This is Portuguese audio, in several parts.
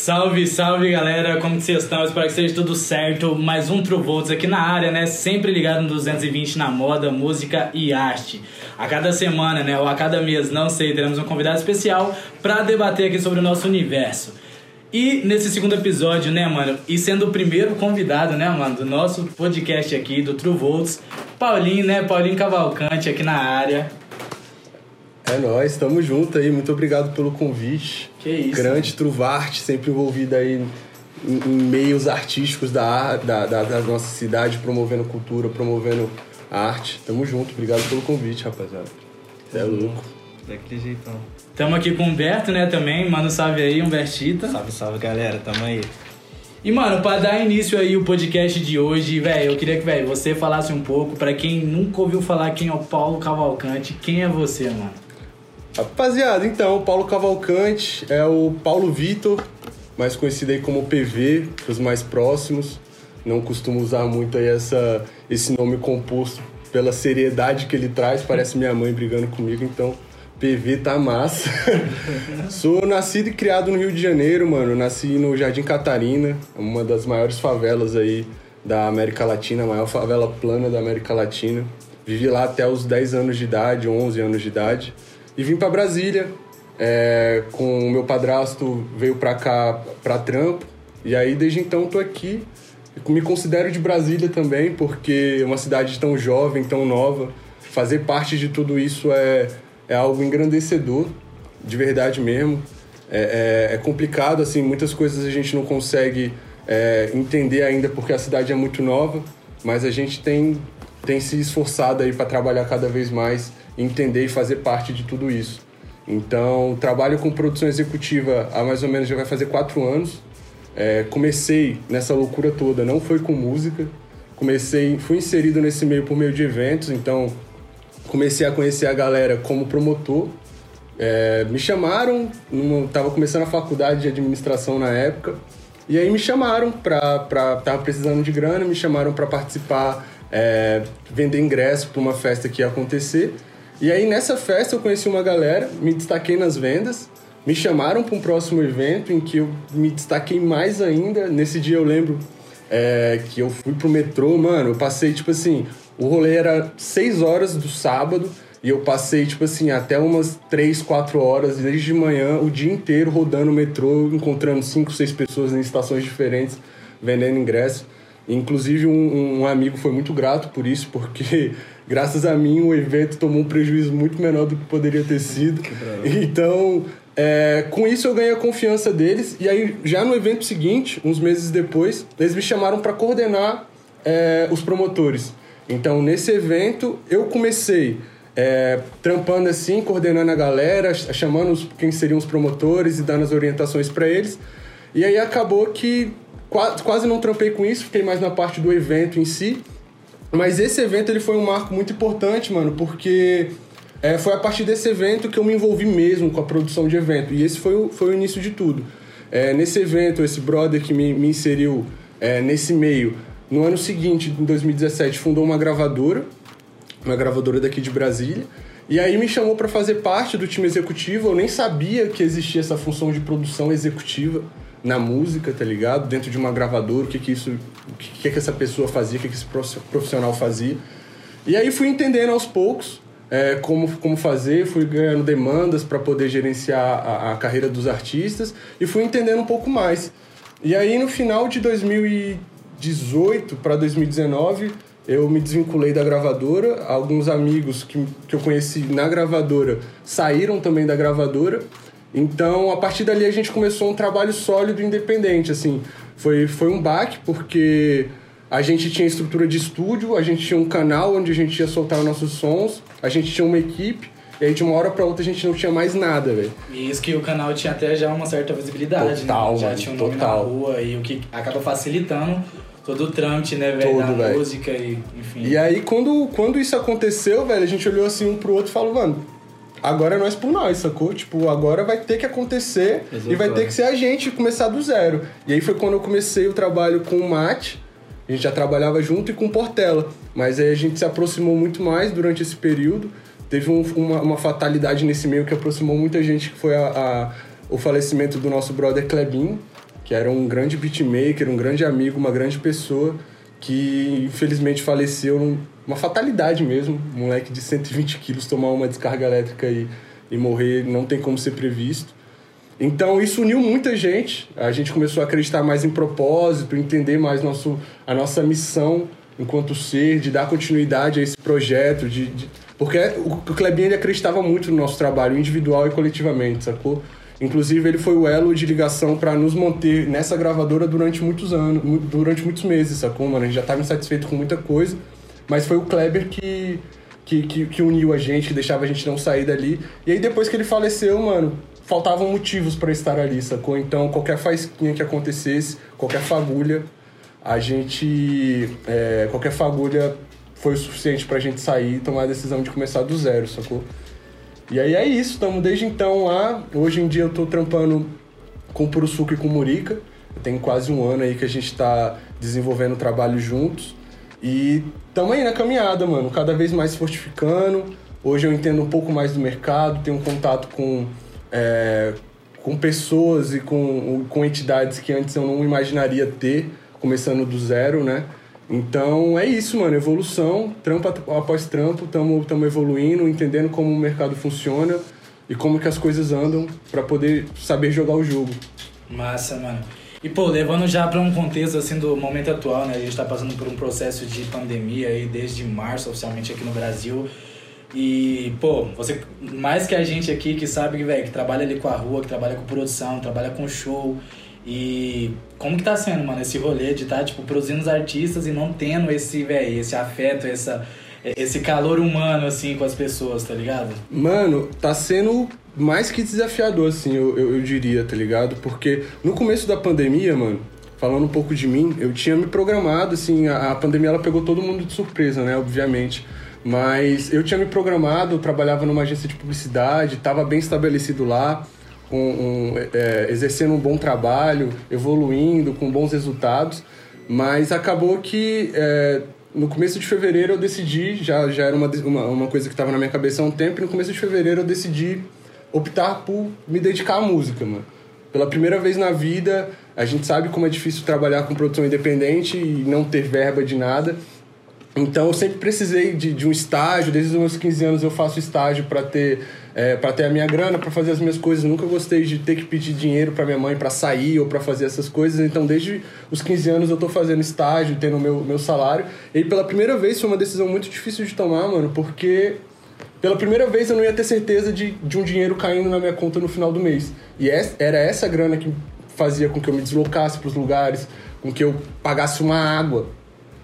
Salve, salve galera, como que vocês estão? Espero que seja tudo certo. Mais um True Volts aqui na área, né? Sempre ligado no 220 na moda, música e arte. A cada semana, né? Ou a cada mês, não sei, teremos um convidado especial para debater aqui sobre o nosso universo. E nesse segundo episódio, né, mano? E sendo o primeiro convidado, né, mano, do nosso podcast aqui, do True Volts, Paulinho, né? Paulinho Cavalcante aqui na área. É nóis, tamo junto aí. Muito obrigado pelo convite. Que isso. Grande Truvarte, sempre envolvida aí em, em meios artísticos da, da, da, da, nossa cidade, promovendo cultura, promovendo arte. Tamo junto, obrigado pelo convite, rapaziada. É louco. Daquele jeitão. Tamo aqui com o Humberto, né, também. Manda um salve aí, Humbertita. Salve, salve, galera. Tamo aí. E, mano, pra dar início aí o podcast de hoje, velho, eu queria que, velho, você falasse um pouco, para quem nunca ouviu falar quem é o Paulo Cavalcante, quem é você, mano? Rapaziada, então, o Paulo Cavalcante é o Paulo Vitor, mais conhecido aí como PV, para os mais próximos. Não costumo usar muito aí essa, esse nome composto pela seriedade que ele traz, parece minha mãe brigando comigo, então PV tá massa. Sou nascido e criado no Rio de Janeiro, mano. Nasci no Jardim Catarina, uma das maiores favelas aí da América Latina, a maior favela plana da América Latina. Vivi lá até os 10 anos de idade, 11 anos de idade. E vim para Brasília, é, com o meu padrasto veio para cá para trampo. E aí desde então tô aqui. Me considero de Brasília também, porque é uma cidade tão jovem, tão nova. Fazer parte de tudo isso é, é algo engrandecedor, de verdade mesmo. É, é, é complicado, assim, muitas coisas a gente não consegue é, entender ainda porque a cidade é muito nova, mas a gente tem, tem se esforçado aí para trabalhar cada vez mais entender e fazer parte de tudo isso. Então, trabalho com produção executiva há mais ou menos já vai fazer quatro anos. É, comecei nessa loucura toda, não foi com música. Comecei, fui inserido nesse meio por meio de eventos, então comecei a conhecer a galera como promotor. É, me chamaram, estava começando a faculdade de administração na época, e aí me chamaram para tava precisando de grana, me chamaram para participar, é, vender ingresso para uma festa que ia acontecer. E aí nessa festa eu conheci uma galera, me destaquei nas vendas, me chamaram para um próximo evento em que eu me destaquei mais ainda. Nesse dia eu lembro é, que eu fui pro metrô, mano, eu passei tipo assim, o rolê era 6 horas do sábado e eu passei tipo assim até umas 3, 4 horas desde de manhã, o dia inteiro rodando o metrô, encontrando 5, 6 pessoas em estações diferentes vendendo ingresso. Inclusive um, um amigo foi muito grato por isso, porque graças a mim o evento tomou um prejuízo muito menor do que poderia ter sido. Então, é, com isso eu ganhei a confiança deles. E aí, já no evento seguinte, uns meses depois, eles me chamaram para coordenar é, os promotores. Então, nesse evento, eu comecei é, trampando assim, coordenando a galera, chamando os, quem seriam os promotores e dando as orientações para eles. E aí acabou que quase, quase não trampei com isso, fiquei mais na parte do evento em si. Mas esse evento ele foi um marco muito importante, mano, porque é, foi a partir desse evento que eu me envolvi mesmo com a produção de evento. E esse foi o, foi o início de tudo. É, nesse evento, esse brother que me, me inseriu é, nesse meio, no ano seguinte, em 2017, fundou uma gravadora, uma gravadora daqui de Brasília. E aí me chamou para fazer parte do time executivo. Eu nem sabia que existia essa função de produção executiva na música, tá ligado? Dentro de uma gravadora, o que que isso, o que que, essa pessoa fazia, o que que esse profissional fazia. E aí fui entendendo aos poucos é, como, como fazer, fui ganhando demandas para poder gerenciar a, a, carreira dos artistas e fui entendendo um pouco mais. E aí no final de 2018 para 2019 eu me desvinculei da gravadora, alguns amigos que, que eu conheci na gravadora saíram também da gravadora então, a partir dali a gente começou um trabalho sólido independente, assim. Foi, foi um baque porque a gente tinha estrutura de estúdio, a gente tinha um canal onde a gente ia soltar nossos sons, a gente tinha uma equipe, e aí de uma hora para outra a gente não tinha mais nada, velho. E isso que o canal tinha até já uma certa visibilidade, total, né? Já mano, tinha um nome total. na rua e o que acaba facilitando todo o trâmite, né, velho, da véio. música e enfim. E aí quando, quando isso aconteceu, velho, a gente olhou assim um pro outro e falou, mano, agora é nós por nós, sacou? Tipo, agora vai ter que acontecer Exato. e vai ter que ser a gente começar do zero. E aí foi quando eu comecei o trabalho com o Mate, a gente já trabalhava junto e com Portela, mas aí a gente se aproximou muito mais durante esse período. Teve um, uma, uma, fatalidade nesse meio que aproximou muita gente, que foi a, a, o falecimento do nosso brother Klebin, que era um grande beatmaker, um grande amigo, uma grande pessoa, que infelizmente faleceu uma fatalidade mesmo. Um moleque de 120 quilos tomar uma descarga elétrica e, e morrer não tem como ser previsto. Então isso uniu muita gente. A gente começou a acreditar mais em propósito, entender mais nosso, a nossa missão enquanto ser, de dar continuidade a esse projeto, de, de... porque o, Klebinho ele acreditava muito no nosso trabalho individual e coletivamente, sacou? Inclusive ele foi o elo de ligação para nos manter nessa gravadora durante muitos anos, durante muitos meses, sacou, mano? A gente já estava insatisfeito com muita coisa, mas foi o Kleber que que, que, que, uniu a gente, que deixava a gente não sair dali. E aí depois que ele faleceu, mano, faltavam motivos para estar ali, sacou? Então, qualquer faísquinha que acontecesse, qualquer fagulha, a gente. É, qualquer fagulha foi o suficiente pra gente sair e tomar a decisão de começar do zero, sacou? E aí é isso, estamos desde então lá. Hoje em dia eu tô trampando com Puruçuco e com Murica. Tem quase um ano aí que a gente tá desenvolvendo trabalho juntos. E estamos aí na caminhada, mano, cada vez mais fortificando. Hoje eu entendo um pouco mais do mercado, tenho um contato com é, com pessoas e com, com entidades que antes eu não imaginaria ter, começando do zero, né? Então é isso, mano. Evolução, trampo após trampo, estamos evoluindo, entendendo como o mercado funciona e como que as coisas andam para poder saber jogar o jogo. Massa, mano. E pô, levando já para um contexto assim do momento atual, né? A gente tá passando por um processo de pandemia aí desde março oficialmente aqui no Brasil. E, pô, você, mais que a gente aqui que sabe, velho, que trabalha ali com a rua, que trabalha com produção, trabalha com show. E como que tá sendo, mano, esse rolê de estar, tá, tipo, produzindo os artistas e não tendo esse, velho, esse afeto, essa, esse calor humano, assim, com as pessoas, tá ligado? Mano, tá sendo mais que desafiador, assim, eu, eu, eu diria, tá ligado? Porque no começo da pandemia, mano, falando um pouco de mim, eu tinha me programado, assim, a, a pandemia ela pegou todo mundo de surpresa, né, obviamente. Mas eu tinha me programado, trabalhava numa agência de publicidade, estava bem estabelecido lá, um, um, é, exercendo um bom trabalho, evoluindo, com bons resultados. Mas acabou que é, no começo de fevereiro eu decidi, já, já era uma, uma, uma coisa que estava na minha cabeça há um tempo, e no começo de fevereiro eu decidi optar por me dedicar à música, mano. Pela primeira vez na vida, a gente sabe como é difícil trabalhar com produção independente e não ter verba de nada. Então eu sempre precisei de, de um estágio, desde os meus 15 anos eu faço estágio para ter é, para ter a minha grana, para fazer as minhas coisas. Nunca gostei de ter que pedir dinheiro para minha mãe para sair ou para fazer essas coisas. Então, desde os 15 anos eu tô fazendo estágio, tendo meu meu salário. E pela primeira vez foi uma decisão muito difícil de tomar, mano, porque pela primeira vez eu não ia ter certeza de, de um dinheiro caindo na minha conta no final do mês. E essa, era essa grana que fazia com que eu me deslocasse para os lugares, com que eu pagasse uma água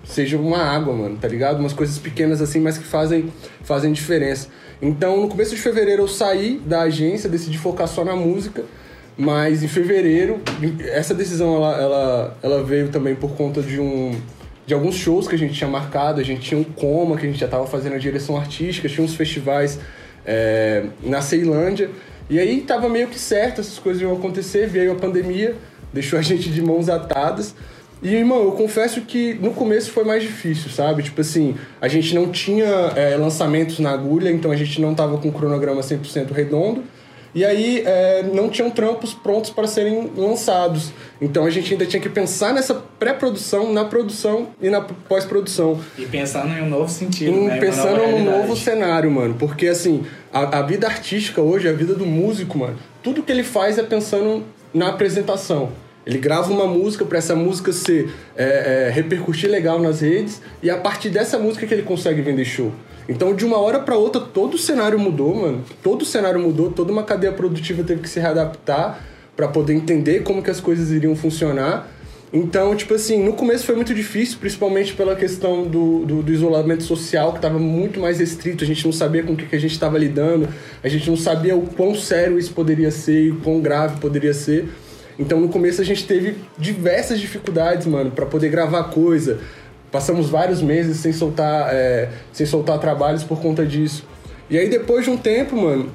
seja uma água, mano, tá ligado? Umas coisas pequenas assim, mas que fazem, fazem diferença. Então, no começo de fevereiro eu saí da agência, decidi focar só na música, mas em fevereiro, essa decisão ela, ela, ela veio também por conta de um de alguns shows que a gente tinha marcado, a gente tinha um coma que a gente já estava fazendo a direção artística, tinha uns festivais é, na Ceilândia, e aí tava meio que certo, essas coisas iam acontecer, veio a pandemia, deixou a gente de mãos atadas, e, irmão, eu confesso que no começo foi mais difícil, sabe? Tipo assim, a gente não tinha é, lançamentos na agulha, então a gente não tava com o cronograma 100% redondo. E aí é, não tinham trampos prontos para serem lançados. Então a gente ainda tinha que pensar nessa pré-produção, na produção e na pós-produção. E pensando em um novo sentido, em, né? Pensando num novo cenário, mano. Porque assim, a, a vida artística hoje, a vida do músico, mano, tudo que ele faz é pensando na apresentação. Ele grava uma música para essa música ser é, é, repercutir legal nas redes e a partir dessa música que ele consegue vender show. Então, de uma hora para outra, todo o cenário mudou, mano. Todo o cenário mudou, toda uma cadeia produtiva teve que se readaptar para poder entender como que as coisas iriam funcionar. Então, tipo assim, no começo foi muito difícil, principalmente pela questão do, do, do isolamento social, que estava muito mais restrito, a gente não sabia com o que, que a gente estava lidando, a gente não sabia o quão sério isso poderia ser e o quão grave poderia ser. Então no começo a gente teve diversas dificuldades, mano, para poder gravar coisa. Passamos vários meses sem soltar, é, sem soltar trabalhos por conta disso. E aí depois de um tempo, mano,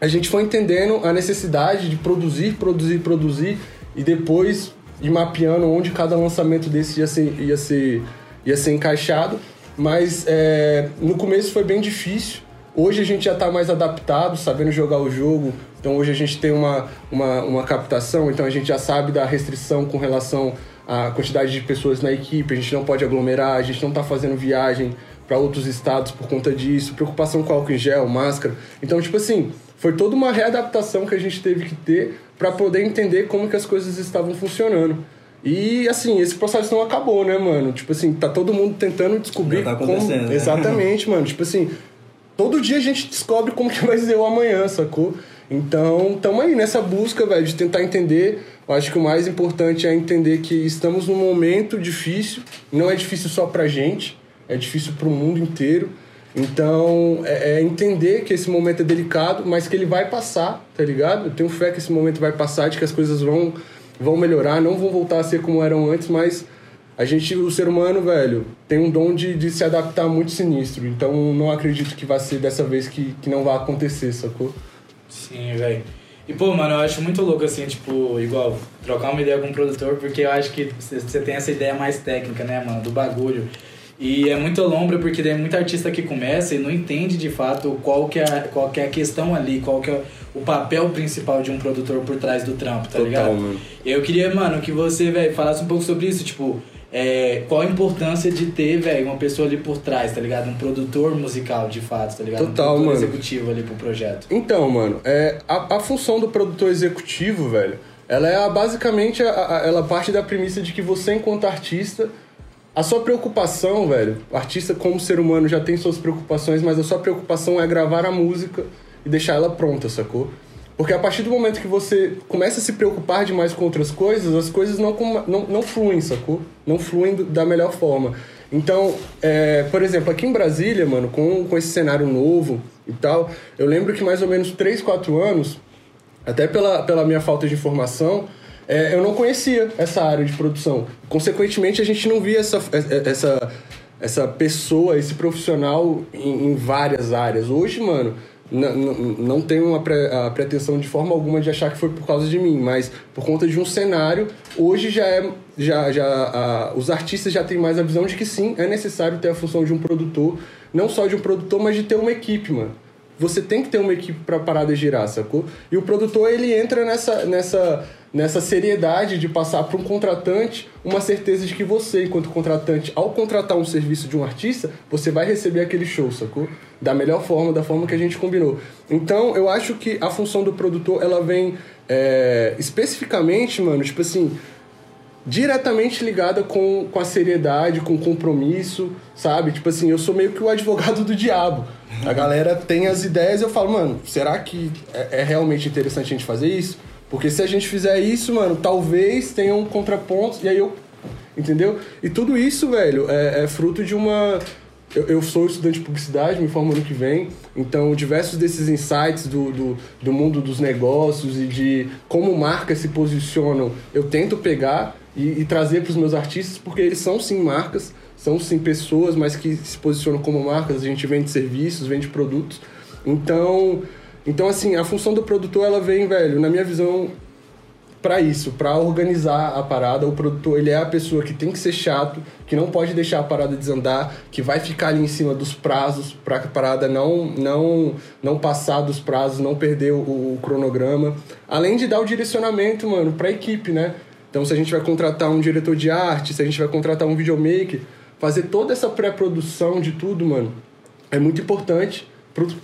a gente foi entendendo a necessidade de produzir, produzir, produzir e depois ir mapeando onde cada lançamento desse ia ser, ia ser, ia ser encaixado. Mas é, no começo foi bem difícil, Hoje a gente já tá mais adaptado, sabendo jogar o jogo. Então hoje a gente tem uma, uma, uma captação, então a gente já sabe da restrição com relação à quantidade de pessoas na equipe, a gente não pode aglomerar, a gente não tá fazendo viagem para outros estados por conta disso, preocupação com álcool em gel, máscara. Então, tipo assim, foi toda uma readaptação que a gente teve que ter para poder entender como que as coisas estavam funcionando. E assim, esse processo não acabou, né, mano? Tipo assim, tá todo mundo tentando descobrir Já tá como. acontecendo, né? Exatamente, mano. Tipo assim, todo dia a gente descobre como que vai ser o amanhã, sacou? Então, tamo aí nessa busca, velho, de tentar entender. Eu acho que o mais importante é entender que estamos num momento difícil. Não é difícil só pra gente, é difícil pro mundo inteiro. Então, é, é entender que esse momento é delicado, mas que ele vai passar, tá ligado? Eu tenho fé que esse momento vai passar, de que as coisas vão, vão melhorar, não vão voltar a ser como eram antes, mas a gente, o ser humano, velho, tem um dom de, de se adaptar muito sinistro. Então, não acredito que vai ser dessa vez que, que não vai acontecer, sacou? Sim, velho. E, pô, mano, eu acho muito louco, assim, tipo, igual, trocar uma ideia com o produtor, porque eu acho que você tem essa ideia mais técnica, né, mano, do bagulho. E é muito lombra, porque tem muito artista que começa e não entende, de fato, qual que é a, qual que é a questão ali, qual que é o papel principal de um produtor por trás do trampo, tá Total, ligado? mano. E eu queria, mano, que você, velho, falasse um pouco sobre isso, tipo, é, qual a importância de ter, velho, uma pessoa ali por trás, tá ligado? Um produtor musical, de fato, tá ligado? Total, um produtor mano. executivo ali pro projeto. Então, mano, é, a, a função do produtor executivo, velho, ela é a- basicamente, a, a- ela parte da premissa de que você, enquanto artista, a sua preocupação, velho, artista como ser humano já tem suas preocupações, mas a sua preocupação é gravar a música e deixar ela pronta, sacou? Porque a partir do momento que você começa a se preocupar demais com outras coisas, as coisas não, não, não fluem, sacou? Não fluem da melhor forma. Então, é, por exemplo, aqui em Brasília, mano, com, com esse cenário novo e tal, eu lembro que mais ou menos 3, 4 anos, até pela, pela minha falta de informação, é, eu não conhecia essa área de produção. Consequentemente, a gente não via essa, essa, essa pessoa, esse profissional em, em várias áreas. Hoje, mano, n- n- não tenho uma pre- a pretensão de forma alguma de achar que foi por causa de mim, mas por conta de um cenário, hoje já é. Já, já, a- os artistas já têm mais a visão de que sim, é necessário ter a função de um produtor, não só de um produtor, mas de ter uma equipe, mano você tem que ter uma equipe para parada girar, sacou? E o produtor ele entra nessa, nessa, nessa seriedade de passar para um contratante uma certeza de que você, enquanto contratante, ao contratar um serviço de um artista, você vai receber aquele show, sacou? Da melhor forma, da forma que a gente combinou. Então, eu acho que a função do produtor ela vem é, especificamente, mano, tipo assim, diretamente ligada com, com a seriedade, com o compromisso, sabe? Tipo assim, eu sou meio que o advogado do diabo. A galera tem as ideias e eu falo, mano, será que é, é realmente interessante a gente fazer isso? Porque se a gente fizer isso, mano, talvez tenha um contraponto, e aí eu. Entendeu? E tudo isso, velho, é, é fruto de uma. Eu, eu sou estudante de publicidade, me formo ano que vem, então diversos desses insights do, do, do mundo dos negócios e de como marcas se posicionam, eu tento pegar e, e trazer para os meus artistas, porque eles são sim marcas, são sim pessoas, mas que se posicionam como marcas, a gente vende serviços, vende produtos. Então, então assim, a função do produtor, ela vem, velho, na minha visão, para isso, para organizar a parada. O produtor, ele é a pessoa que tem que ser chato, que não pode deixar a parada desandar, que vai ficar ali em cima dos prazos para a parada não não não passar dos prazos, não perder o, o cronograma. Além de dar o direcionamento, mano, para a equipe, né? Então, se a gente vai contratar um diretor de arte, se a gente vai contratar um videomaker, fazer toda essa pré-produção de tudo, mano, é muito importante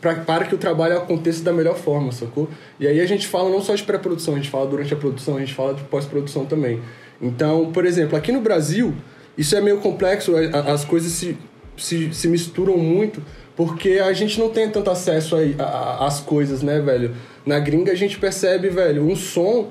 pra, para que o trabalho aconteça da melhor forma, sacou? E aí a gente fala não só de pré-produção, a gente fala durante a produção, a gente fala de pós-produção também. Então, por exemplo, aqui no Brasil, isso é meio complexo, as coisas se, se, se misturam muito, porque a gente não tem tanto acesso às coisas, né, velho? Na gringa a gente percebe, velho, um som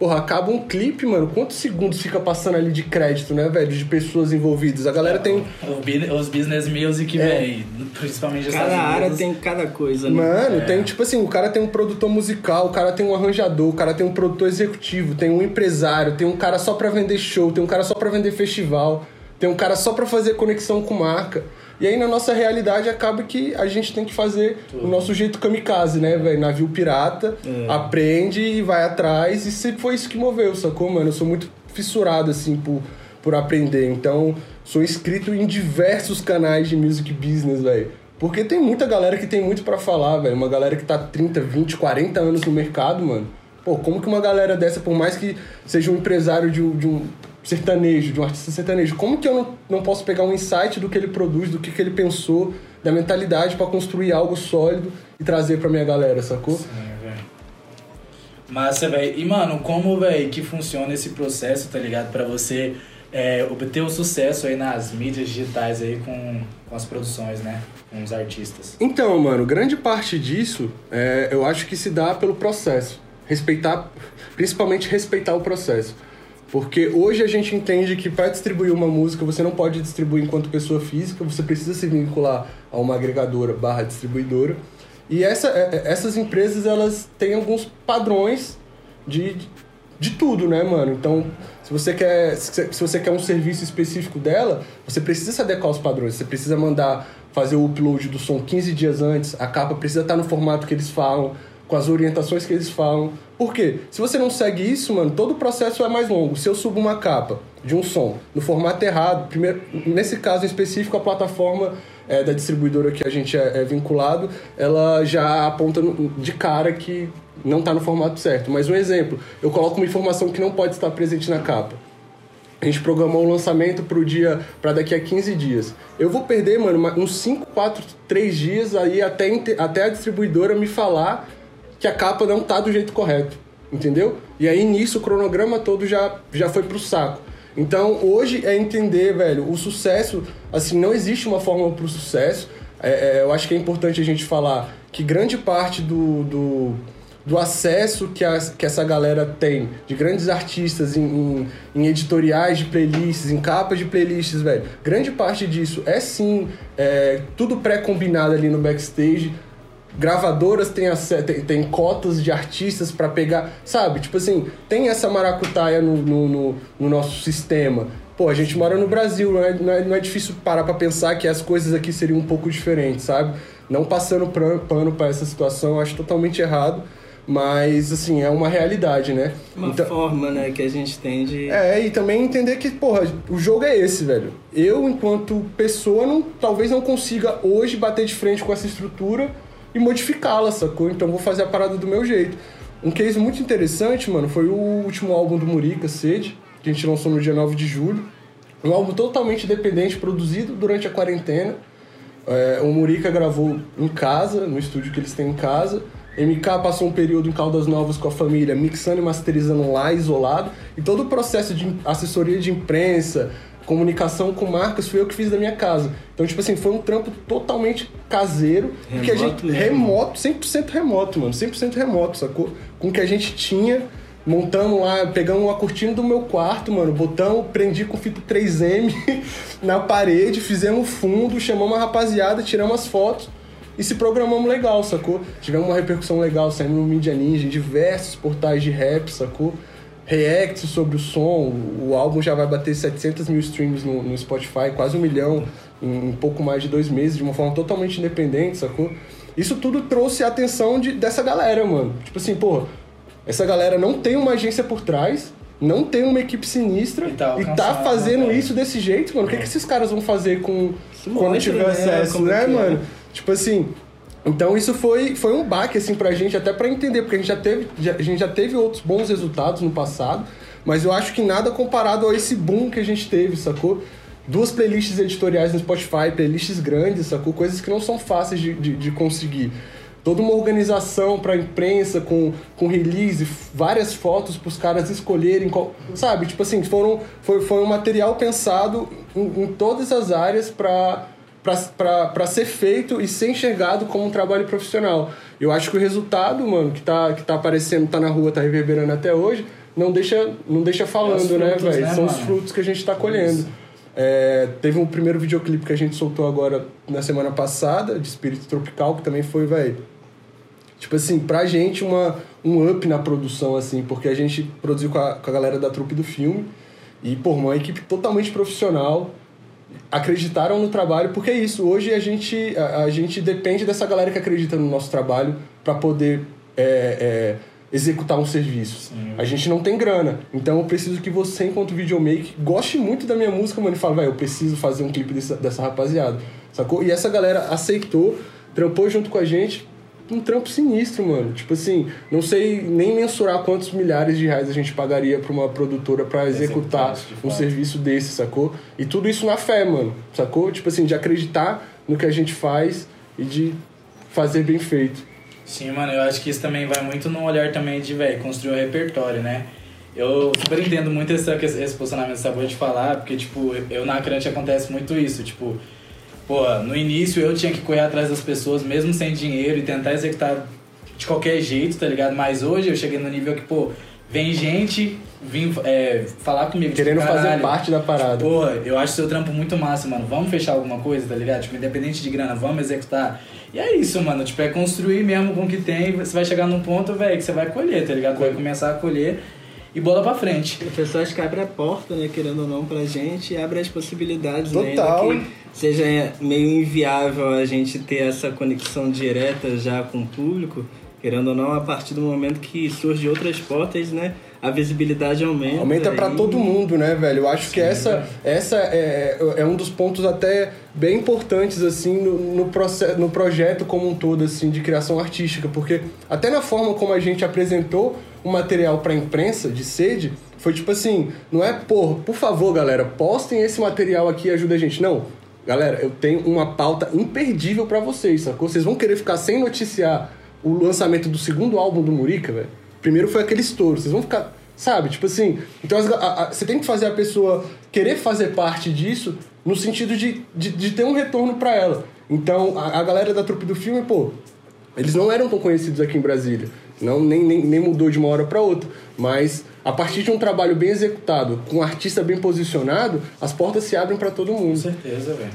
Porra, acaba um clipe, mano. Quantos segundos fica passando ali de crédito, né, velho? De pessoas envolvidas. A galera tem. O bu- Os business music, É. velho, principalmente Cada área Unidos. tem cada coisa, né? Mano, É. tem tipo assim, o cara tem um produtor musical, o cara tem um arranjador, o cara tem um produtor executivo, tem um empresário, tem um cara só pra vender show, tem um cara só pra vender festival, tem um cara só pra fazer conexão com marca. E aí na nossa realidade acaba que a gente tem que fazer o nosso jeito kamikaze, né, velho? Navio pirata, É. aprende e vai atrás. E sempre foi isso que moveu, sacou, mano? Eu sou muito fissurado, assim, por, por aprender. Então, sou inscrito em diversos canais de music business, velho. Porque tem muita galera que tem muito pra falar, velho. Uma galera que tá 30, 20, 40 anos no mercado, mano. Pô, como que uma galera dessa, por mais que seja um empresário de de um sertanejo, de um artista sertanejo, como que eu não, não posso pegar um insight do que ele produz, do que, que ele pensou, da mentalidade pra construir algo sólido e trazer pra minha galera, sacou? Sim, velho. Massa, velho. E, mano, como, velho, que funciona esse processo, tá ligado? Pra você é, obter o sucesso aí nas mídias digitais aí com, com as produções, né? Com os artistas. Então, mano, grande parte disso é, eu acho que se dá pelo processo. Respeitar, principalmente respeitar o processo. Porque hoje a gente entende que para distribuir uma música você não pode distribuir enquanto pessoa física, você precisa se vincular a uma agregadora barra distribuidora. E essa, é- é- essas empresas elas têm alguns padrões de, de tudo, né, mano? Então, se você quer se você quer um serviço específico dela, você precisa se adequar aos padrões. Você precisa mandar fazer o upload do som 15 dias antes, a capa precisa estar no formato que eles falam, com as orientações que eles falam. Por quê? Se você não segue isso, mano, todo o processo é mais longo. Se eu subo uma capa de um som no formato errado, primeiro, nesse caso específico, a plataforma é, da distribuidora que a gente é, é vinculado, ela já aponta de cara que não está no formato certo. Mas um exemplo, eu coloco uma informação que não pode estar presente na capa. A gente programou o lançamento pro dia para daqui a 15 dias. Eu vou perder, mano, uns 5, 4, 3 dias aí até, até a distribuidora me falar que a capa não tá do jeito correto. Entendeu? E aí nisso o cronograma todo já, já foi pro saco. Então hoje é entender, velho, o sucesso, assim, não existe uma fórmula pro sucesso. É, é, eu acho que é importante a gente falar que grande parte do, do, do acesso que, as, que essa galera tem de grandes artistas em, em, em editoriais de playlists, em capas de playlists, velho. Grande parte disso é sim é, tudo pré-combinado ali no backstage. Gravadoras têm, tem, tem cotas de artistas pra pegar, sabe? Tipo assim, tem essa maracutaia no, no, no, no nosso sistema. Pô, a gente mora no Brasil, não é, não é, não é difícil parar pra pensar que as coisas aqui seriam um pouco diferentes, sabe? Não passando pano pra essa situação, eu acho totalmente errado. Mas, assim, é uma realidade, né? Uma forma, né, que a gente tem de. É, e também entender que, porra, o jogo é esse, velho. Eu, enquanto pessoa, não, talvez não consiga hoje bater de frente com essa estrutura e modificá-la, sacou? Então vou fazer a parada do meu jeito. Um case muito interessante, mano, foi o último álbum do Murica, Sede, que a gente lançou no dia 9 de julho. Um álbum totalmente independente, produzido durante a quarentena. É, o Murica gravou em casa, no estúdio que eles têm em casa. MK passou um período em Caldas Novas com a família, mixando e masterizando lá, isolado. E todo o processo de assessoria de imprensa, comunicação com marcas, fui eu que fiz da minha casa. Então, tipo assim, foi um trampo totalmente caseiro. que a gente, Remoto mesmo. remoto, 100% remoto, mano. 100% remoto, sacou? Com o que a gente tinha, montamos lá, pegamos uma cortina do meu quarto, mano, botamos, prendi com fita 3M na parede, fizemos fundo, chamamos a rapaziada, tiramos as fotos e se programamos legal, sacou? Tivemos uma repercussão legal, saímos no Media Ninja, em diversos portais de rap, sacou? React sobre o som, o álbum já vai bater 700 mil streams no, no Spotify, quase um milhão em, em pouco mais de dois meses, de uma forma totalmente independente, sacou? Isso tudo trouxe a atenção de, dessa galera, mano. Tipo assim, porra, essa galera não tem uma agência por trás, não tem uma equipe sinistra E tá e tá fazendo né? isso desse jeito, mano. O que, que esses caras vão fazer com quando tiver né, acesso, né, é. mano? Tipo assim, então isso foi, foi um baque assim pra gente, até pra entender, porque a gente já teve, já- a gente já teve outros bons resultados no passado, mas eu acho que nada comparado a esse boom que a gente teve, sacou? Duas playlists editoriais no Spotify, playlists grandes, sacou? Coisas que não são fáceis de, de, de conseguir. Toda uma organização pra imprensa com, com release, várias fotos pros caras escolherem, qual, sabe? Tipo assim, foram, foi, foi um material pensado em, em todas as áreas pra, pra ser feito e ser enxergado como um trabalho profissional. Eu acho que o resultado, mano, que tá, que tá aparecendo, tá na rua, tá reverberando até hoje, não deixa, não deixa falando, né, frutos, velho? né, São os mano? frutos que a gente tá colhendo. É, teve um primeiro videoclipe que a gente soltou agora na semana passada, de Espírito Tropical, que também foi, velho. Tipo assim, pra gente uma, um up na produção, assim, porque a gente produziu com a, com a galera da trupe do filme. E, pô, uma equipe totalmente profissional. Acreditaram no trabalho, porque é isso. Hoje a gente, a, a gente depende dessa galera que acredita no nosso trabalho pra poder é, é, executar um serviço. A gente não tem grana. Então eu preciso que você, enquanto videomaker, goste muito da minha música, mano, e fale, vai, eu preciso fazer um clipe dessa, dessa rapaziada. sacou? E essa galera aceitou, trampou junto com a gente, um trampo sinistro, mano. Tipo assim, não sei nem mensurar quantos milhares de reais a gente pagaria pra uma produtora pra executar um serviço desse, sacou? E tudo isso na fé, mano, sacou? Tipo assim, de acreditar no que a gente faz e de fazer bem feito. Sim, mano, eu acho que isso também vai muito no olhar também de, velho, construir um repertório, né? Eu super entendo muito esse, esse posicionamento que você acabou de falar, porque, tipo, eu na Crunch acontece muito isso, tipo, pô, no início eu tinha que correr atrás das pessoas, mesmo sem dinheiro, e tentar executar de qualquer jeito, tá ligado? Mas hoje eu cheguei no nível que, pô, vem gente vir é, falar comigo, tipo, Querendo fazer "Caralho, parte da parada. Porra, eu acho seu trampo muito massa, mano. Vamos fechar alguma coisa, tá ligado? Tipo, independente de grana, vamos executar. E é isso, mano. Tipo, é construir mesmo com o que tem. Você vai chegar num ponto, velho, que você vai colher, tá ligado? Vai começar a colher e bola pra frente. As pessoas que abrem a porta, né, querendo ou não, pra gente e abrem as possibilidades né, Total. Que seja meio inviável a gente ter essa conexão direta já com o público, querendo ou não, a partir do momento que surgem outras portas, né, a visibilidade aumenta. Aumenta pra e- todo mundo, né, velho? Eu acho que Sim, essa, velho. essa é, é um dos pontos até bem importantes, assim, no, no, processo, no projeto como um todo, assim, de criação artística. Porque até na forma como a gente apresentou o material pra imprensa de sede, foi tipo assim, não é, por, por favor, galera, postem esse material aqui e ajuda a gente. Não, galera, eu tenho uma pauta imperdível pra vocês, sacou? Vocês vão querer ficar sem noticiar o lançamento do segundo álbum do Murica, velho? Primeiro foi aquele estouro, vocês vão ficar... Sabe? Tipo assim, então a- a- você tem que fazer a pessoa querer fazer parte disso no sentido de, de, de ter um retorno pra ela. Então, a, a galera da trupe do filme, pô, eles não eram tão conhecidos aqui em Brasília. Não, nem, nem, nem mudou de uma hora para outra. Mas a partir de um trabalho bem executado, com um artista bem posicionado, as portas se abrem para todo Com mundo. certeza, velho.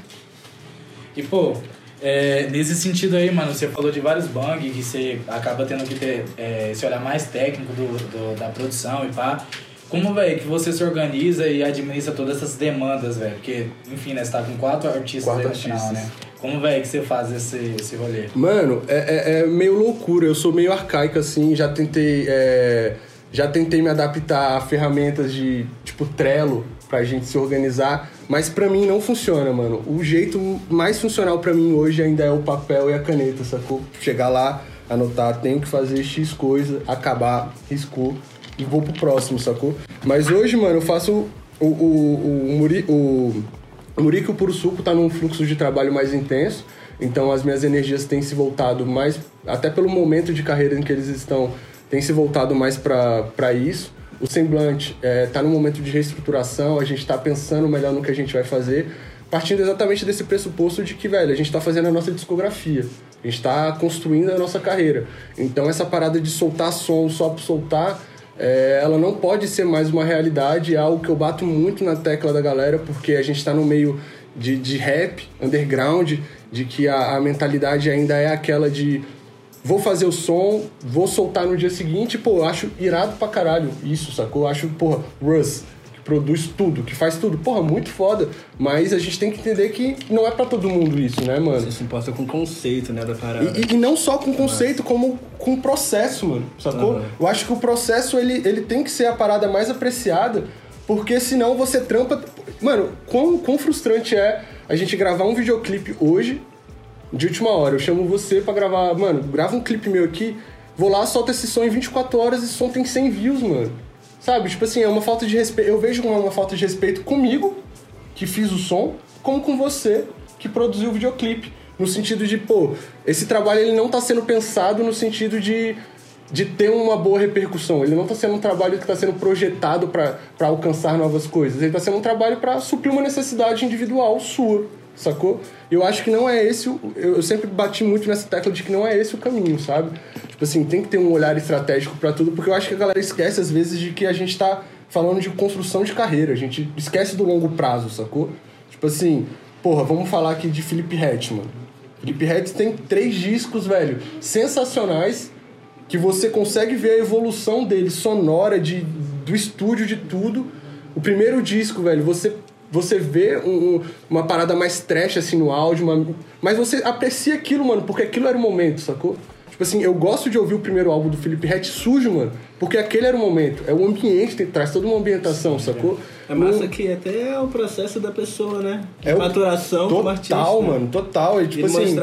E, pô, é, nesse sentido aí, mano, você falou de vários bangs que você acaba tendo que ter é, esse olhar mais técnico do, do- da produção e pá. Como, velho, que você se organiza e administra todas essas demandas, velho? Porque, enfim, né, você tá com quatro artistas Quatro aí no final, artistas. né? Como, velho, que você faz esse, esse rolê? Mano, é, é- é meio loucura. Eu sou meio arcaico assim. Já tentei, é, já tentei me adaptar a ferramentas de tipo Trello pra gente se organizar, mas pra mim não funciona, mano. O jeito mais funcional pra mim hoje ainda é o papel e a caneta, sacou? Chegar lá, anotar, tenho que fazer X coisa, acabar, riscou e vou pro próximo, sacou? Mas hoje, mano, eu faço o, o, o, Muri- o, o Murico Puro Suco tá num fluxo de trabalho mais intenso, então as minhas energias têm se voltado mais, até pelo momento de carreira em que eles estão, têm se voltado mais para isso. O Semblante é, tá num momento de reestruturação, a gente tá pensando melhor no que a gente vai fazer, partindo exatamente desse pressuposto de que, velho, a gente tá fazendo a nossa discografia, a gente tá construindo a nossa carreira. Então essa parada de soltar som só por soltar é, ela não pode ser mais uma realidade, é algo que eu bato muito na tecla da galera, porque a gente está no meio de, de rap, underground, de que a, a mentalidade ainda é aquela de vou fazer o som, vou soltar no dia seguinte, pô, eu acho irado pra caralho isso, sacou? Eu acho, porra, Russ, que produz tudo, que faz tudo, porra, muito foda, mas a gente tem que entender que não é pra todo mundo isso, né, mano? Você se importa com o conceito, né, da parada. E, e- e não só com conceito, como com processo, mano. Sacou? Aham. Eu acho que o processo ele, ele tem que ser a parada mais apreciada, porque senão você trampa. Mano, quão, quão frustrante é a gente gravar um videoclipe hoje, de última hora. Eu chamo você pra gravar. Mano, grava um clipe meu aqui, vou lá, solta esse som em 24 horas e esse som tem 100 views, mano. Sabe? Tipo assim, é uma falta de respeito. Eu vejo como uma falta de respeito comigo, que fiz o som, como com você, que produziu o videoclipe. No sentido de, pô, esse trabalho ele não tá sendo pensado no sentido de, de ter uma boa repercussão. Ele não tá sendo um trabalho que tá sendo projetado para alcançar novas coisas. Ele tá sendo um trabalho para suprir uma necessidade individual sua, sacou? Eu acho que não é esse. eu sempre bati muito nessa tecla de que não é esse o caminho, sabe? Tipo assim, tem que ter um olhar estratégico para tudo, porque eu acho que a galera esquece às vezes de que a gente tá falando de construção de carreira. A gente esquece do longo prazo, sacou? Tipo assim, porra, vamos falar aqui de Felipe Hetman. Felipe Hetman tem três discos, velho, sensacionais, que você consegue ver a evolução dele sonora, de, do estúdio, de tudo. O primeiro disco, velho, você, você vê um- um- uma parada mais trash, assim, no áudio, uma- mas você aprecia aquilo, mano, porque aquilo era o momento, sacou? Tipo assim, eu gosto de ouvir o primeiro álbum do Felipe Ret sujo, mano, porque aquele era o momento, é o ambiente, tem, traz toda uma ambientação, sacou? É massa que até é o processo da pessoa, né? De É o- maturação como artista. Total, mano, total. E, tipo assim,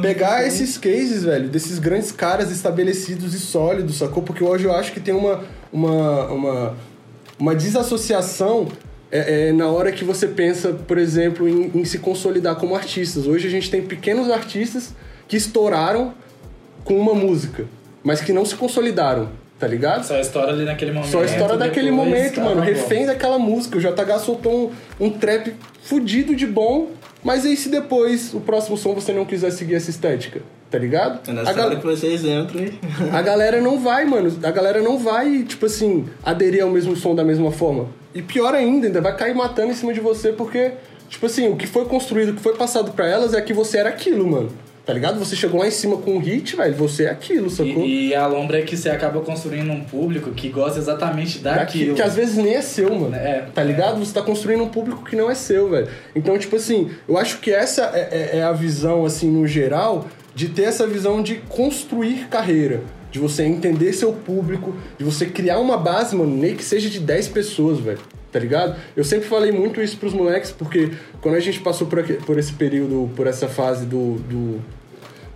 pegar diferente. esses cases, velho, desses grandes caras estabelecidos e sólidos, sacou? Porque hoje eu acho que tem uma, uma, uma, uma desassociação é, é, na hora que você pensa, por exemplo, em, em se consolidar como artistas. Hoje a gente tem pequenos artistas que estouraram com uma música, mas que não se consolidaram, tá ligado? Só a história ali naquele momento. Só a história daquele momento, tá mano. bom. Refém daquela música. O JH soltou um, um trap fudido de bom, mas aí se depois o próximo som você não quiser seguir essa estética, tá ligado? É A, gal- que vocês entram e... a galera não vai, mano. A galera não vai, tipo assim, aderir ao mesmo som da mesma forma. E pior ainda, ainda vai cair matando em cima de você porque, tipo assim, o que foi construído, o que foi passado pra elas é que você era aquilo, mano. Tá ligado? Você chegou lá em cima com um hit, velho, você é aquilo, sacou? E, e a lombra é que você acaba construindo um público que gosta exatamente Daquilo, que às vezes nem é seu, mano. É. Tá ligado? Você tá construindo um público que não é seu, velho. Então, tipo assim, eu acho que essa é, é- é a visão, assim, no geral, de ter essa visão de construir carreira. De você entender seu público, de você criar uma base, mano, nem que seja de 10 pessoas, velho. Tá ligado? Eu sempre falei muito isso pros moleques, porque quando a gente passou por, aqui- por esse período, por essa fase do, do,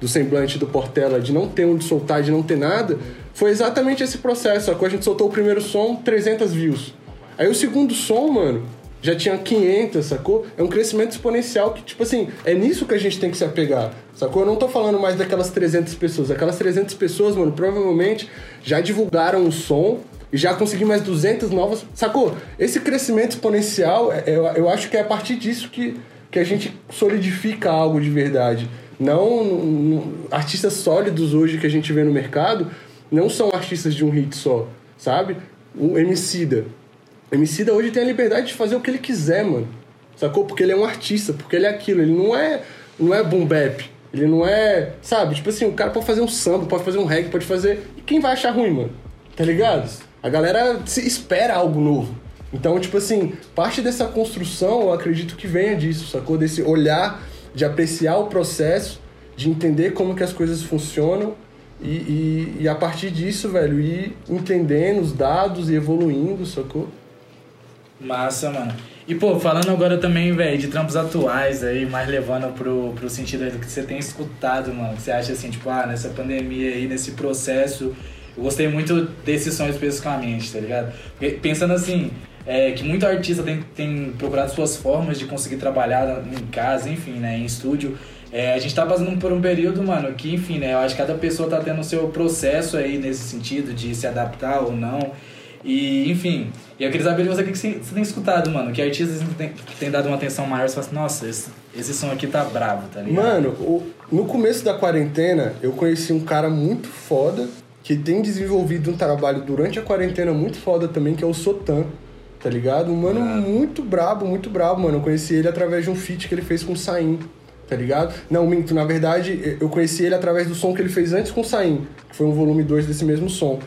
do semblante do Portela, de não ter onde soltar, de não ter nada, foi exatamente esse processo. Só que a gente soltou o primeiro som, 300 views. Aí o segundo som, mano, já tinha 500, sacou? É um crescimento exponencial que, tipo assim, é nisso que a gente tem que se apegar, sacou? Eu não tô falando mais daquelas 300 pessoas. Aquelas 300 pessoas, mano, provavelmente já divulgaram o som e já consegui mais 200 novas, sacou? Esse crescimento exponencial, é- eu, eu acho que é a partir disso que, que a gente solidifica algo de verdade. Não, não- artistas sólidos hoje que a gente vê no mercado não são artistas de um hit só, sabe? O Emicida. Emicida hoje tem a liberdade de fazer o que ele quiser, mano. Sacou? Porque ele é um artista, porque ele é aquilo. Ele não é, não é boom bap. Ele não é, sabe? Tipo assim, o cara pode fazer um samba, pode fazer um reggae, pode fazer... E quem vai achar ruim, mano? Tá ligado? A galera se espera algo novo. Então, tipo assim, parte dessa construção, eu acredito que venha disso, sacou? Desse olhar de apreciar o processo, de entender como que as coisas funcionam e, e, e a partir disso, velho, ir entendendo os dados e evoluindo, sacou? Massa, mano. E, pô, falando agora também, velho, de trampos atuais aí, mais levando pro, pro sentido do que você tem escutado, mano. Que você acha assim, tipo, ah, nessa pandemia aí, nesse processo, eu gostei muito desse som especificamente, tá ligado? Porque, Pensando assim, é, que muito artista tem, tem procurado suas formas de conseguir trabalhar em casa, enfim, né, em estúdio. É, a gente tá passando por um período, mano, que, enfim, né, eu acho que cada pessoa tá tendo o seu processo aí nesse sentido de se adaptar ou não. E, enfim, e eu queria saber de você o que que você tem escutado, mano. Que artistas tem, tem dado uma atenção maior, você fala assim, nossa, esse, esse som aqui tá bravo, tá ligado? Mano, o- no começo da quarentena, eu conheci um cara muito foda que tem desenvolvido um trabalho durante a quarentena muito foda também, que é o Sotan, tá ligado? Um mano muito brabo, muito brabo, mano. Eu conheci ele através de um feat que ele fez com o Saim, tá ligado? Não, minto, na verdade, eu conheci ele através do som que ele fez antes com o Saim, que foi um volume 2 desse mesmo som.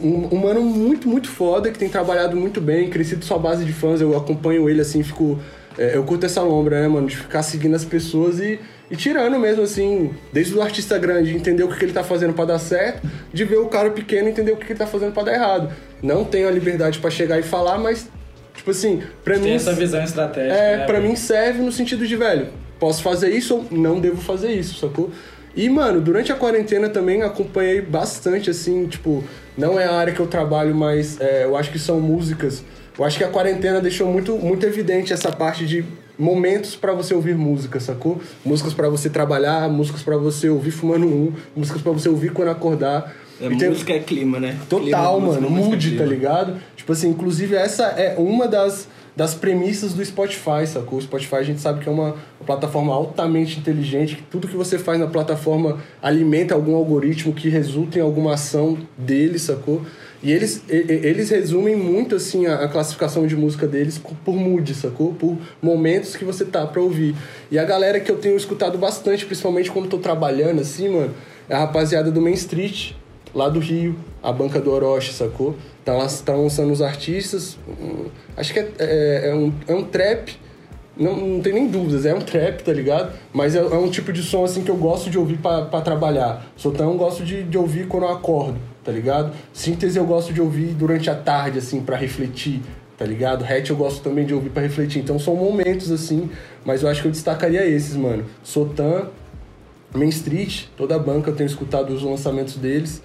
Um, um mano muito, muito foda, que tem trabalhado muito bem, crescido sua base de fãs, eu acompanho ele assim, fico. é, eu curto essa lombra, né, mano? De ficar seguindo as pessoas e, e tirando mesmo, assim, desde o artista grande, entender o que, que ele tá fazendo pra dar certo, de ver o cara pequeno entender o que, que ele tá fazendo pra dar errado. Não tenho a liberdade pra chegar e falar, mas, tipo assim, pra Tem mim. essa visão estratégica. É, né, pra mim serve no sentido de, velho, posso fazer isso ou não devo fazer isso, sacou? E, mano, durante a quarentena também acompanhei bastante, assim, tipo, não é a área que eu trabalho, mas é, eu acho que são músicas. Eu acho que a quarentena deixou muito, muito evidente essa parte de momentos pra você ouvir música, sacou? Músicas pra você trabalhar, músicas pra você ouvir fumando um, músicas pra você ouvir quando acordar. É, E tem- música é clima, né? Total, Clima, música, mano, música, mude, clima. tá ligado? Tipo assim, inclusive essa é uma das, das premissas do Spotify, sacou? O Spotify a gente sabe que é uma, plataforma altamente inteligente, que tudo que você faz na plataforma alimenta algum algoritmo que resulta em alguma ação dele, sacou? E eles, eles resumem muito, assim, a, classificação de música deles por mood, sacou? Por momentos que você tá pra ouvir. E a galera que eu tenho escutado bastante, principalmente quando tô trabalhando, assim, mano, é a rapaziada do Main Street, lá do Rio, a banca do Orochi, sacou? Tá, lá- tá lançando os artistas. hum, Acho que é, é, é um, é um trap. Não, não tem nem dúvidas, é um trap, tá ligado? Mas é, é um tipo de som assim que eu gosto de ouvir pra trabalhar. Sotão eu gosto de, de ouvir quando eu acordo, tá ligado? Síntese eu gosto de ouvir durante a tarde, assim, pra refletir tá ligado? Hatch eu gosto também de ouvir para refletir. Então são momentos assim, mas eu acho que eu destacaria esses, mano. Sotan, Main Street, toda a banca eu tenho escutado os lançamentos deles.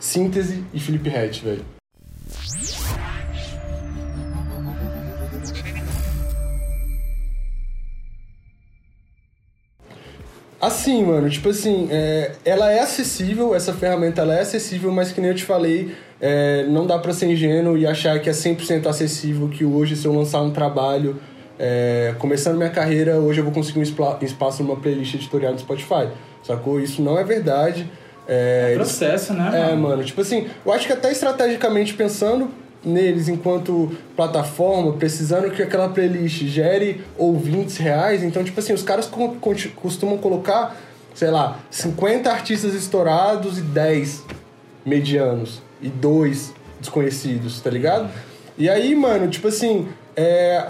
Síntese e Felipe Hatch, velho. Assim, mano, tipo assim, é, ela é acessível, essa ferramenta ela é acessível, mas que nem eu te falei, é, não dá pra ser ingênuo e achar que é 100% acessível, que hoje se eu lançar um trabalho, é, começando minha carreira, hoje eu vou conseguir um espaço numa playlist editorial do Spotify, sacou? Isso não é verdade. É, é processo, eles, né? Mano? É, mano, tipo assim, eu acho que até estrategicamente pensando, neles enquanto plataforma, precisando que aquela playlist gere ouvintes reais. Então, tipo assim, os caras costumam colocar, sei lá, 50 artistas estourados e 10 medianos e dois desconhecidos, tá ligado? E aí, mano, tipo assim, é...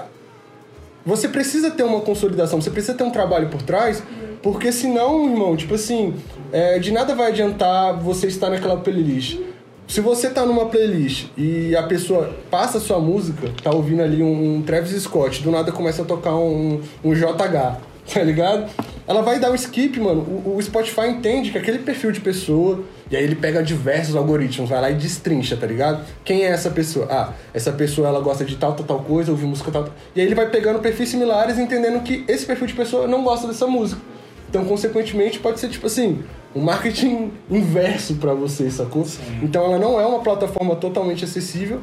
você precisa ter uma consolidação, você precisa ter um trabalho por trás, porque senão, irmão, tipo assim, é... de nada vai adiantar você estar naquela playlist se você tá numa playlist e a pessoa passa a sua música, tá ouvindo ali um, um Travis Scott, do nada começa a tocar um, um JH, tá ligado? Ela vai dar um skip, mano. O, o, Spotify entende que aquele perfil de pessoa, e aí ele pega diversos algoritmos, vai lá e destrincha, tá ligado? Quem é essa pessoa? Ah, essa pessoa ela gosta de tal, tal, tal coisa, ouve música tal, tal. E aí ele vai pegando perfis similares, entendendo que esse perfil de pessoa não gosta dessa música. Então, consequentemente, pode ser tipo assim, um marketing inverso para você, sacou? Sim. Então, ela não é uma plataforma totalmente acessível.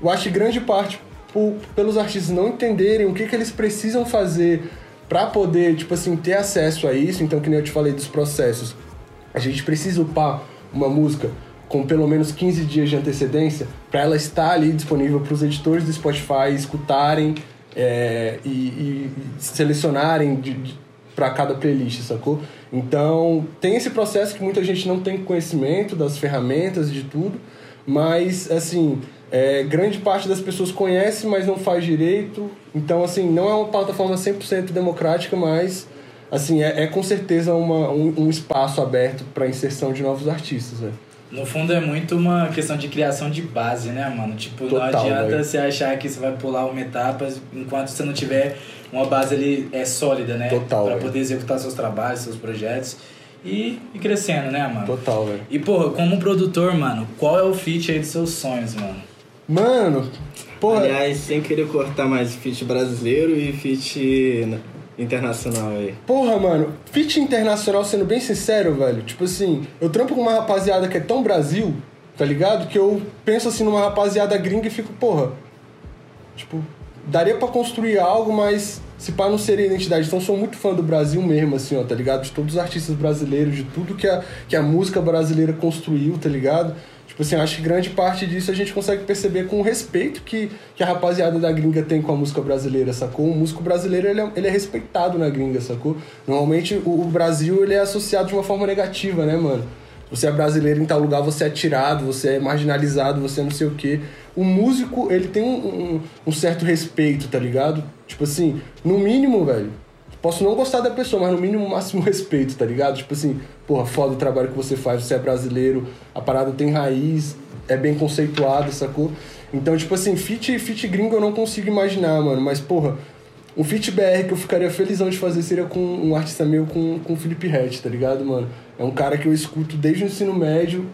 Eu acho que grande parte por, pelos artistas não entenderem o que, que eles precisam fazer para poder, tipo assim, ter acesso a isso. Então, que nem eu te falei dos processos, a gente precisa upar uma música com pelo menos 15 dias de antecedência para ela estar ali disponível para os editores do Spotify escutarem é, e, e, selecionarem de, de para cada playlist, sacou? Então, tem esse processo que muita gente não tem conhecimento das ferramentas, de tudo, mas, assim, é, grande parte das pessoas conhece, mas não faz direito. Então, assim, não é uma plataforma 100% democrática, mas, assim, é, é com certeza uma, um, um espaço aberto para inserção de novos artistas, né? No fundo é muito uma questão de criação de base, né, mano? Tipo, Total, não adianta véio. você achar que você vai pular uma etapa enquanto você não tiver uma base ali é sólida, né? Total. Pra poder executar seus trabalhos, seus projetos e, e crescendo, né, mano? Total, velho. E, porra, como produtor, mano, qual é o feat aí dos seus sonhos, mano? Mano, porra. Aliás, sem querer cortar mais feat brasileiro e feat internacional aí. Porra, mano, feat internacional, sendo bem sincero, velho, tipo assim, eu trampo com uma rapaziada que é tão Brasil, tá ligado? Que eu penso assim numa rapaziada gringa e fico, porra, tipo, daria para construir algo, mas se pá não seria identidade. Então sou muito fã do Brasil mesmo, assim, ó, tá ligado? De todos os artistas brasileiros, de tudo que a, que a música brasileira construiu, tá ligado? Tipo assim, acho que grande parte disso a gente consegue perceber com o respeito que, que a rapaziada da gringa tem com a música brasileira, sacou? O músico brasileiro, ele é, ele é respeitado na gringa, sacou? Normalmente o, o Brasil, ele é associado de uma forma negativa, né, mano? Você é brasileiro em tal lugar, você é tirado, você é marginalizado, você é não sei o quê. O músico, ele tem um, um, um certo respeito, tá ligado? Tipo assim, no mínimo, velho, Posso não gostar da pessoa, mas no mínimo, máximo respeito, tá ligado? Tipo assim, porra, foda o trabalho que você faz, você é brasileiro, a parada tem raiz, é bem conceituada, sacou? Então, tipo assim, fit, fit gringo eu não consigo imaginar, mano, mas, porra, um fit BR que eu ficaria felizão de fazer seria com um artista meu com, com o Felipe Hatch, tá ligado, mano? É um cara que eu escuto desde o ensino médio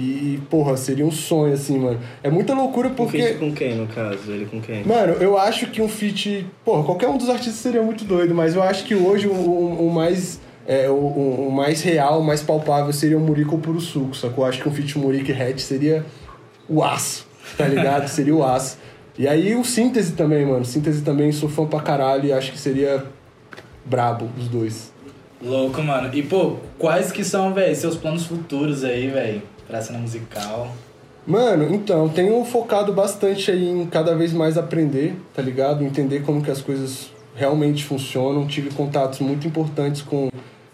e, porra, seria um sonho, assim, mano. É muita loucura porque. Um feat com quem, no caso? Ele com quem? Mano, eu acho que um feat. Porra, qualquer um dos artistas seria muito doido, mas eu acho que hoje o, o, o mais. É, o, o, mais real, o mais palpável seria o Murico ou Puro Suco, sacou? Eu acho que um feat Murico e Hatch seria o aço, tá ligado? seria o aço. E aí o Síntese também, mano. Síntese também, sou fã pra caralho e acho que seria brabo os dois. Louco, mano. E, pô, quais que são, velho, seus planos futuros aí, velho? Pra cena musical? Mano, então, tenho focado bastante aí em cada vez mais aprender, tá ligado? Entender como que as coisas realmente funcionam. Tive contatos muito importantes com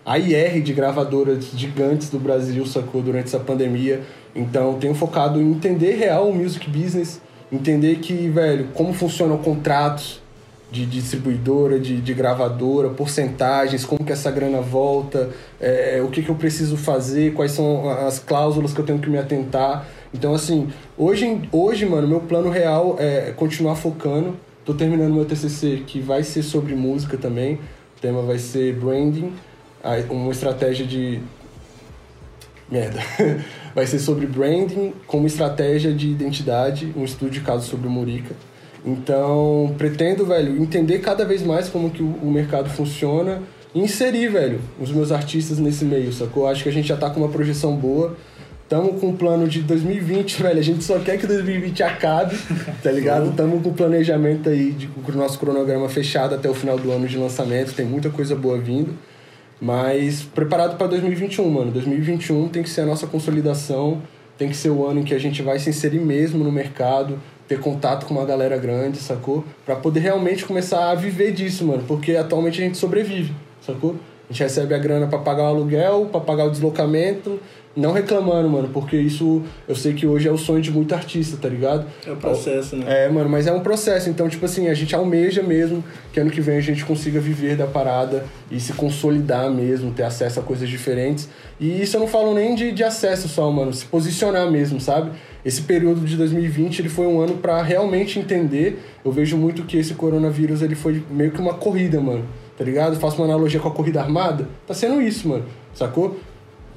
a IR de gravadoras gigantes do Brasil, sacou? Durante essa pandemia. Então, tenho focado em entender real o music business, entender que, velho, como funcionam contratos, de distribuidora, de, de gravadora, porcentagens, como que essa grana volta, é, o que, que eu preciso fazer, quais são as cláusulas que eu tenho que me atentar. Então, assim, hoje, hoje, mano, meu plano real é continuar focando. Tô terminando meu TCC, que vai ser sobre música também. O tema vai ser branding, uma estratégia de. Merda. Vai ser sobre branding como estratégia de identidade, um estudo de caso sobre o Murica. Então, pretendo, velho, entender cada vez mais como que o mercado funciona e inserir, velho, os meus artistas nesse meio, sacou? Acho que a gente já tá com uma projeção boa. Tamo com um plano de 2020, velho. A gente só quer que 2020 acabe, tá ligado? Tamo com o planejamento aí, de, com o nosso cronograma fechado até o final do ano de lançamento. Tem muita coisa boa vindo. Mas preparado para 2021, mano. 2021 tem que ser a nossa consolidação. Tem que ser o ano em que a gente vai se inserir mesmo no mercado, ter contato com uma galera grande, sacou? Para poder realmente começar a viver disso, mano. Porque atualmente a gente sobrevive, sacou? A gente recebe a grana para pagar o aluguel, para pagar o deslocamento, não reclamando, mano, porque isso eu sei que hoje é o sonho de muito artista, tá ligado? É o processo, né? É, mano, mas é um processo. Então, tipo assim, a gente almeja mesmo que ano que vem a gente consiga viver da parada e se consolidar mesmo, ter acesso a coisas diferentes. E isso eu não falo nem de, de acesso só, mano, se posicionar mesmo, sabe? Esse período de 2020 ele foi um ano para realmente entender. Eu vejo muito que esse coronavírus ele foi meio que uma corrida, mano. Tá ligado? faço uma analogia com a corrida armada. Tá sendo isso, mano. Sacou?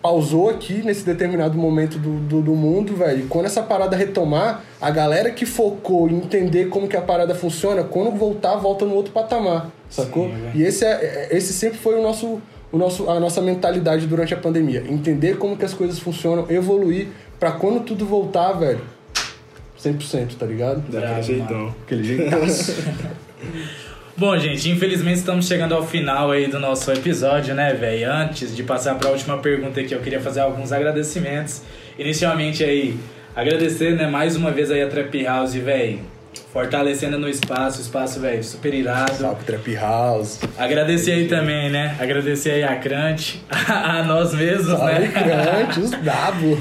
pausou aqui nesse determinado momento do, do, do, mundo, velho. E quando essa parada retomar, a galera que focou em entender como que a parada funciona, quando voltar, volta no outro patamar, sacou? Sim, e esse, é, é, esse sempre foi o nosso, o nosso, a nossa mentalidade durante a pandemia. Entender como que as coisas funcionam, evoluir, para quando tudo voltar, velho, 100%, tá ligado? Daquele jeitão. Aquele jeitaço. Bom, gente, infelizmente estamos chegando ao final aí do nosso episódio, né, velho? Antes de passar para a última pergunta aqui, eu queria fazer alguns agradecimentos. Inicialmente aí, agradecer, né, mais uma vez aí a Trap House, velho Fortalecendo no espaço, espaço, velho, super irado. Salve Trap House. Agradecer aí também, né? Agradecer aí a Crunch, a, nós mesmos, Salve né? Crunch, os brabo.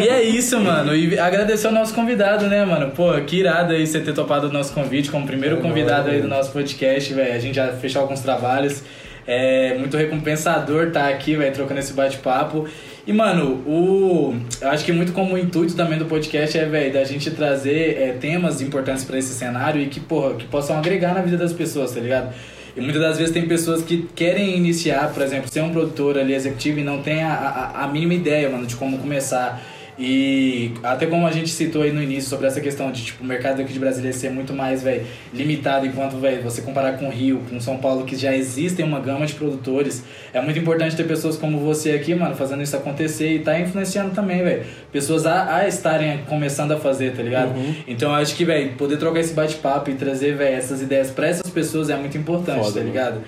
e é isso, mano. E agradecer ao nosso convidado, né, mano? Pô, que irado aí você ter topado o nosso convite como primeiro é convidado aí do nosso podcast, velho. A gente já fechou alguns trabalhos. É muito recompensador estar tá aqui, velho, trocando esse bate-papo. E, mano, o. Eu acho que muito como o intuito também do podcast é, velho, da gente trazer é, temas importantes para esse cenário e que, porra, que possam agregar na vida das pessoas, tá ligado? E muitas das vezes tem pessoas que querem iniciar, por exemplo, ser um produtor ali executivo e não tem a, a, a mínima ideia, mano, de como começar. E até como a gente citou aí no início sobre essa questão de tipo o mercado aqui de Brasília ser muito mais, velho, limitado enquanto, velho, você comparar com o Rio, com São Paulo que já existem uma gama de produtores, é muito importante ter pessoas como você aqui, mano, fazendo isso acontecer e tá influenciando também, velho. Pessoas a, a estarem começando a fazer, tá ligado? Uhum. Então eu acho que, velho, poder trocar esse bate-papo e trazer, velho, essas ideias para essas pessoas é muito importante, Foda, tá ligado? Mano.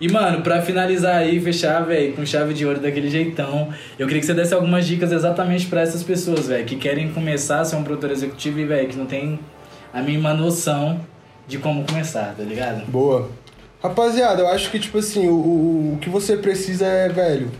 E, mano, pra finalizar aí, fechar, velho, com chave de ouro daquele jeitão, eu queria que você desse algumas dicas exatamente para essas pessoas, velho, que querem começar a ser um produtor executivo e, velho, que não tem a mínima noção de como começar, tá ligado? Boa. Rapaziada, eu acho que, tipo assim, o, o, o que você precisa é, velho,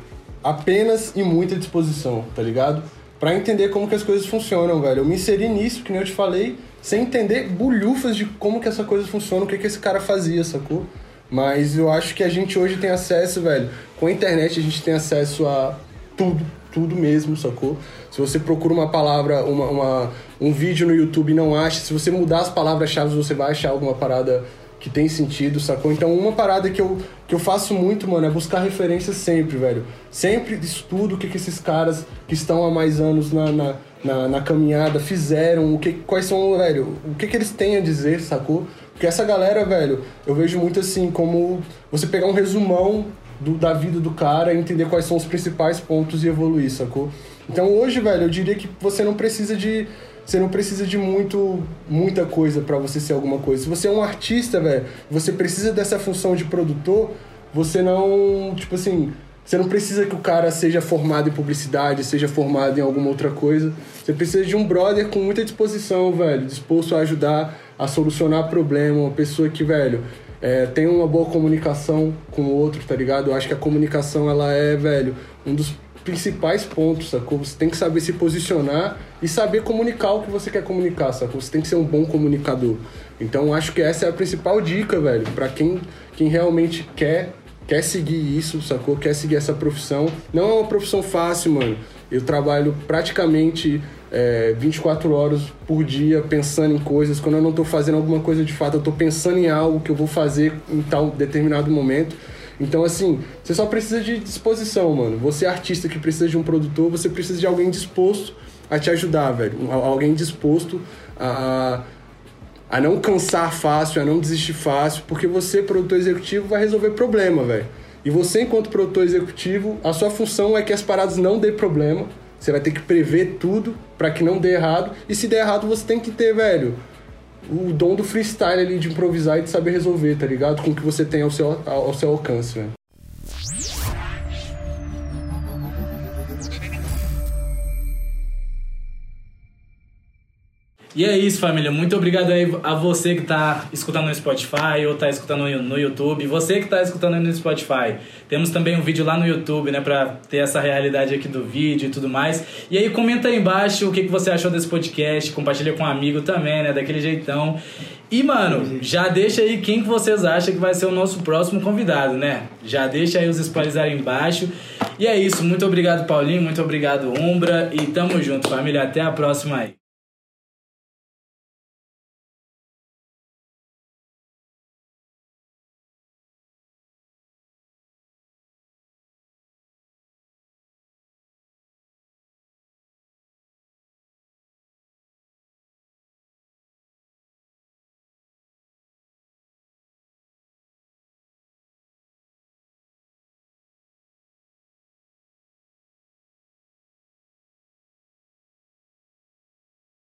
apenas e muita disposição, tá ligado? Pra entender como que as coisas funcionam, velho. Eu me inseri nisso, que nem eu te falei, sem entender bulhufas de como que essa coisa funciona, o que que esse cara fazia, sacou? Mas eu acho que a gente hoje tem acesso, velho. Com a internet a gente tem acesso a tudo, tudo mesmo, sacou? Se você procura uma palavra, uma, uma um vídeo no YouTube e não acha, se você mudar as palavras-chave, você vai achar alguma parada que tem sentido, sacou? Então, uma parada que eu, que eu faço muito, mano, é buscar referências sempre, velho. Sempre estudo o que, que esses caras que estão há mais anos na, na, na, na caminhada fizeram, o que, quais são, velho, o que, que eles têm a dizer, sacou? Porque essa galera, velho, eu vejo muito assim como você pegar um resumão do, da vida do cara e entender quais são os principais pontos e evoluir, sacou? Então hoje, velho, eu diria que você não precisa de. Você não precisa de muito, muita coisa para você ser alguma coisa. Se você é um artista, velho, você precisa dessa função de produtor, você não. Tipo assim. Você não precisa que o cara seja formado em publicidade, seja formado em alguma outra coisa. Você precisa de um brother com muita disposição, velho, disposto a ajudar a solucionar problema, uma pessoa que, velho, é, tem uma boa comunicação com o outro, tá ligado? Eu acho que a comunicação, ela é, velho, um dos principais pontos, sacou? Você tem que saber se posicionar e saber comunicar o que você quer comunicar, sacou? Você tem que ser um bom comunicador. Então, acho que essa é a principal dica, velho, para quem, quem realmente quer quer seguir isso, sacou? Quer seguir essa profissão. Não é uma profissão fácil, mano. Eu trabalho praticamente é, 24 horas por dia pensando em coisas. Quando eu não tô fazendo alguma coisa de fato, eu tô pensando em algo que eu vou fazer em tal determinado momento. Então, assim, você só precisa de disposição, mano. Você é artista que precisa de um produtor, você precisa de alguém disposto a te ajudar, velho. Alguém disposto a, a não cansar fácil, a não desistir fácil, porque você, produtor executivo, vai resolver problema, velho. E você, enquanto produtor executivo, a sua função é que as paradas não dê problema. Você vai ter que prever tudo para que não dê errado. E se der errado, você tem que ter, velho, o dom do freestyle ali, de improvisar e de saber resolver, tá ligado? Com o que você tem ao seu, ao seu alcance, velho. E é isso, família. Muito obrigado aí a você que tá escutando no Spotify ou tá escutando no YouTube. Você que tá escutando no Spotify. Temos também um vídeo lá no YouTube, né? Pra ter essa realidade aqui do vídeo e tudo mais. E aí comenta aí embaixo o que, que você achou desse podcast. Compartilha com um amigo também, né? Daquele jeitão. E, mano, já deixa aí quem que vocês acham que vai ser o nosso próximo convidado, né? Já deixa aí os spoilers aí embaixo. E é isso. Muito obrigado, Paulinho. Muito obrigado, Umbra. E tamo junto, família. Até a próxima aí.